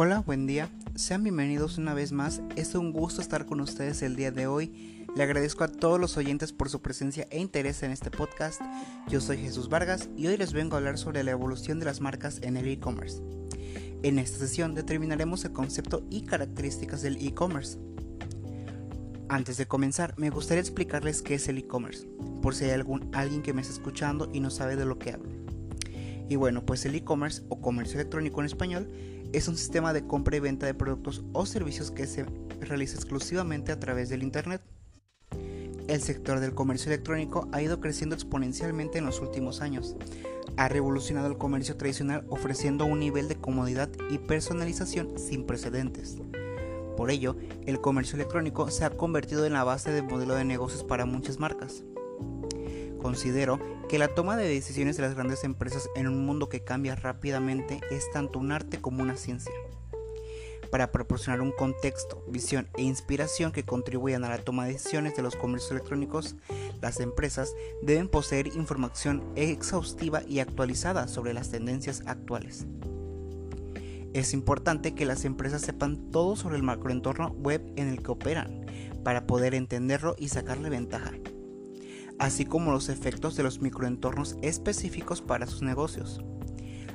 Hola, buen día. Sean bienvenidos una vez más. Es un gusto estar con ustedes el día de hoy. Le agradezco a todos los oyentes por su presencia e interés en este podcast. Yo soy Jesús Vargas y hoy les vengo a hablar sobre la evolución de las marcas en el e-commerce. En esta sesión determinaremos el concepto y características del e-commerce. Antes de comenzar, me gustaría explicarles qué es el e-commerce, por si hay algún, alguien que me está escuchando y no sabe de lo que hablo. Y bueno, pues el e-commerce o comercio electrónico en español es un sistema de compra y venta de productos o servicios que se realiza exclusivamente a través del Internet. El sector del comercio electrónico ha ido creciendo exponencialmente en los últimos años. Ha revolucionado el comercio tradicional ofreciendo un nivel de comodidad y personalización sin precedentes. Por ello, el comercio electrónico se ha convertido en la base de modelo de negocios para muchas marcas. Considero que la toma de decisiones de las grandes empresas en un mundo que cambia rápidamente es tanto un arte como una ciencia. Para proporcionar un contexto, visión e inspiración que contribuyan a la toma de decisiones de los comercios electrónicos, las empresas deben poseer información exhaustiva y actualizada sobre las tendencias actuales. Es importante que las empresas sepan todo sobre el macroentorno web en el que operan, para poder entenderlo y sacarle ventaja así como los efectos de los microentornos específicos para sus negocios.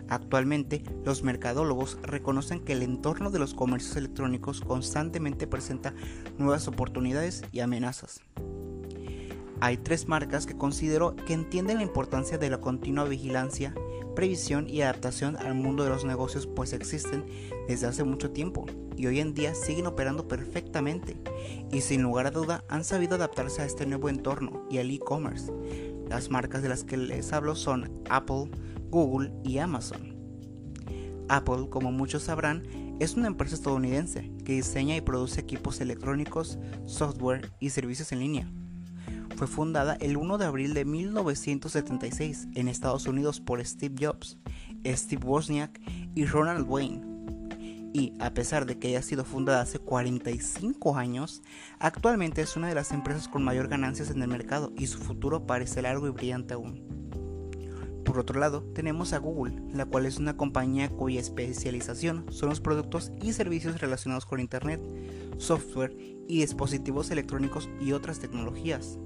Actualmente, los mercadólogos reconocen que el entorno de los comercios electrónicos constantemente presenta nuevas oportunidades y amenazas. Hay tres marcas que considero que entienden la importancia de la continua vigilancia, previsión y adaptación al mundo de los negocios pues existen desde hace mucho tiempo y hoy en día siguen operando perfectamente y sin lugar a duda han sabido adaptarse a este nuevo entorno y al e-commerce. Las marcas de las que les hablo son Apple, Google y Amazon. Apple, como muchos sabrán, es una empresa estadounidense que diseña y produce equipos electrónicos, software y servicios en línea. Fue fundada el 1 de abril de 1976 en Estados Unidos por Steve Jobs, Steve Wozniak y Ronald Wayne y a pesar de que haya sido fundada hace 45 años, actualmente es una de las empresas con mayor ganancias en el mercado y su futuro parece largo y brillante aún. Por otro lado, tenemos a Google, la cual es una compañía cuya especialización son los productos y servicios relacionados con Internet, software y dispositivos electrónicos y otras tecnologías.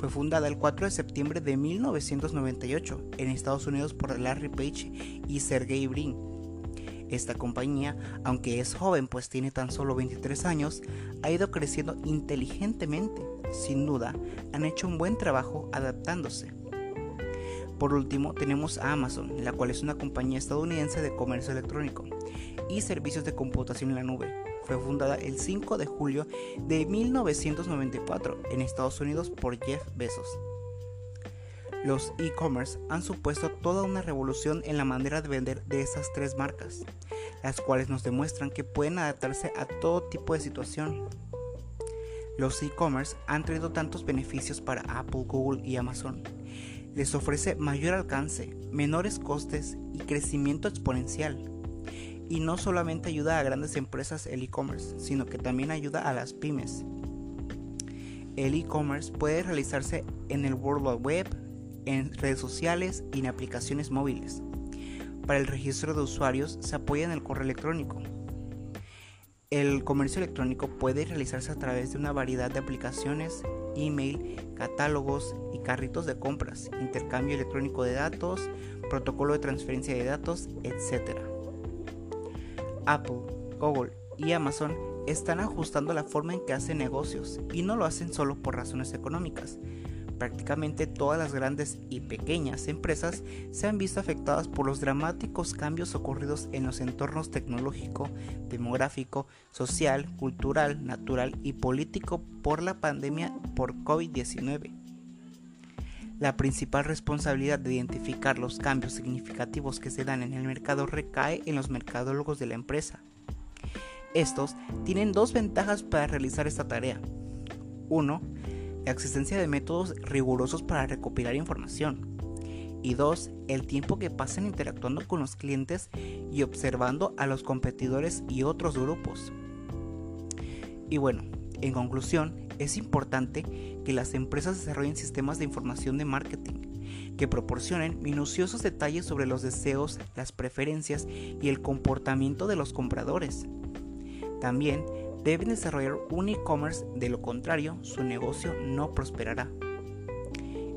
Fue fundada el 4 de septiembre de 1998 en Estados Unidos por Larry Page y Sergey Brin esta compañía, aunque es joven pues tiene tan solo 23 años, ha ido creciendo inteligentemente. Sin duda, han hecho un buen trabajo adaptándose. Por último, tenemos a Amazon, la cual es una compañía estadounidense de comercio electrónico y servicios de computación en la nube. Fue fundada el 5 de julio de 1994 en Estados Unidos por Jeff Bezos. Los e-commerce han supuesto toda una revolución en la manera de vender de esas tres marcas, las cuales nos demuestran que pueden adaptarse a todo tipo de situación. Los e-commerce han traído tantos beneficios para Apple, Google y Amazon. Les ofrece mayor alcance, menores costes y crecimiento exponencial. Y no solamente ayuda a grandes empresas el e-commerce, sino que también ayuda a las pymes. El e-commerce puede realizarse en el World Wide Web, en redes sociales y en aplicaciones móviles. Para el registro de usuarios se apoya en el correo electrónico. El comercio electrónico puede realizarse a través de una variedad de aplicaciones, email, catálogos y carritos de compras, intercambio electrónico de datos, protocolo de transferencia de datos, etc. Apple, Google y Amazon están ajustando la forma en que hacen negocios y no lo hacen solo por razones económicas, prácticamente todas las grandes y pequeñas empresas se han visto afectadas por los dramáticos cambios ocurridos en los entornos tecnológico, demográfico, social, cultural, natural y político por la pandemia por COVID-19. La principal responsabilidad de identificar los cambios significativos que se dan en el mercado recae en los mercadólogos de la empresa. Estos tienen dos ventajas para realizar esta tarea. Uno, existencia de métodos rigurosos para recopilar información. Y dos, el tiempo que pasan interactuando con los clientes y observando a los competidores y otros grupos. Y bueno, en conclusión, es importante que las empresas desarrollen sistemas de información de marketing que proporcionen minuciosos detalles sobre los deseos, las preferencias y el comportamiento de los compradores. También deben desarrollar un e-commerce, de lo contrario su negocio no prosperará.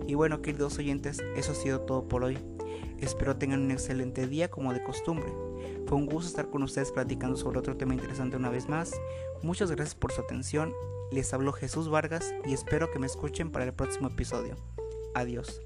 Y bueno, queridos oyentes, eso ha sido todo por hoy. Espero tengan un excelente día como de costumbre. Fue un gusto estar con ustedes platicando sobre otro tema interesante una vez más. Muchas gracias por su atención. Les habló Jesús Vargas y espero que me escuchen para el próximo episodio. Adiós.